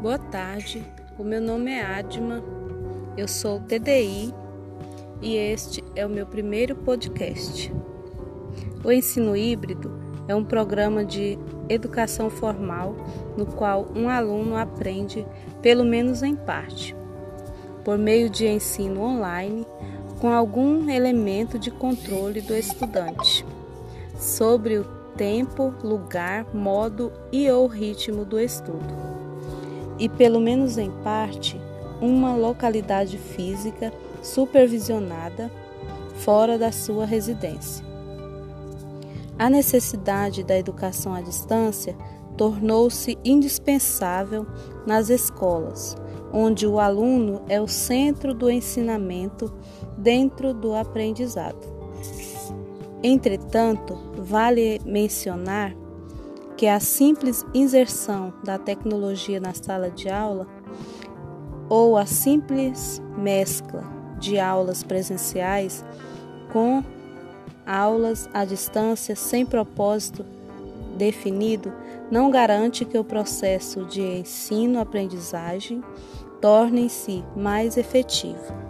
Boa tarde, o meu nome é Adma, eu sou TDI e este é o meu primeiro podcast. O ensino híbrido é um programa de educação formal no qual um aluno aprende, pelo menos em parte, por meio de ensino online, com algum elemento de controle do estudante sobre o tempo, lugar, modo e ou ritmo do estudo e, pelo menos em parte, uma localidade física supervisionada fora da sua residência. A necessidade da educação à distância tornou-se indispensável nas escolas, onde o aluno é o centro do ensinamento dentro do aprendizado. Entretanto, vale mencionar que a simples inserção da tecnologia na sala de aula ou a simples mescla de aulas presenciais com aulas à distância sem propósito definido não garante que o processo de ensino-aprendizagem torne-se mais efetivo.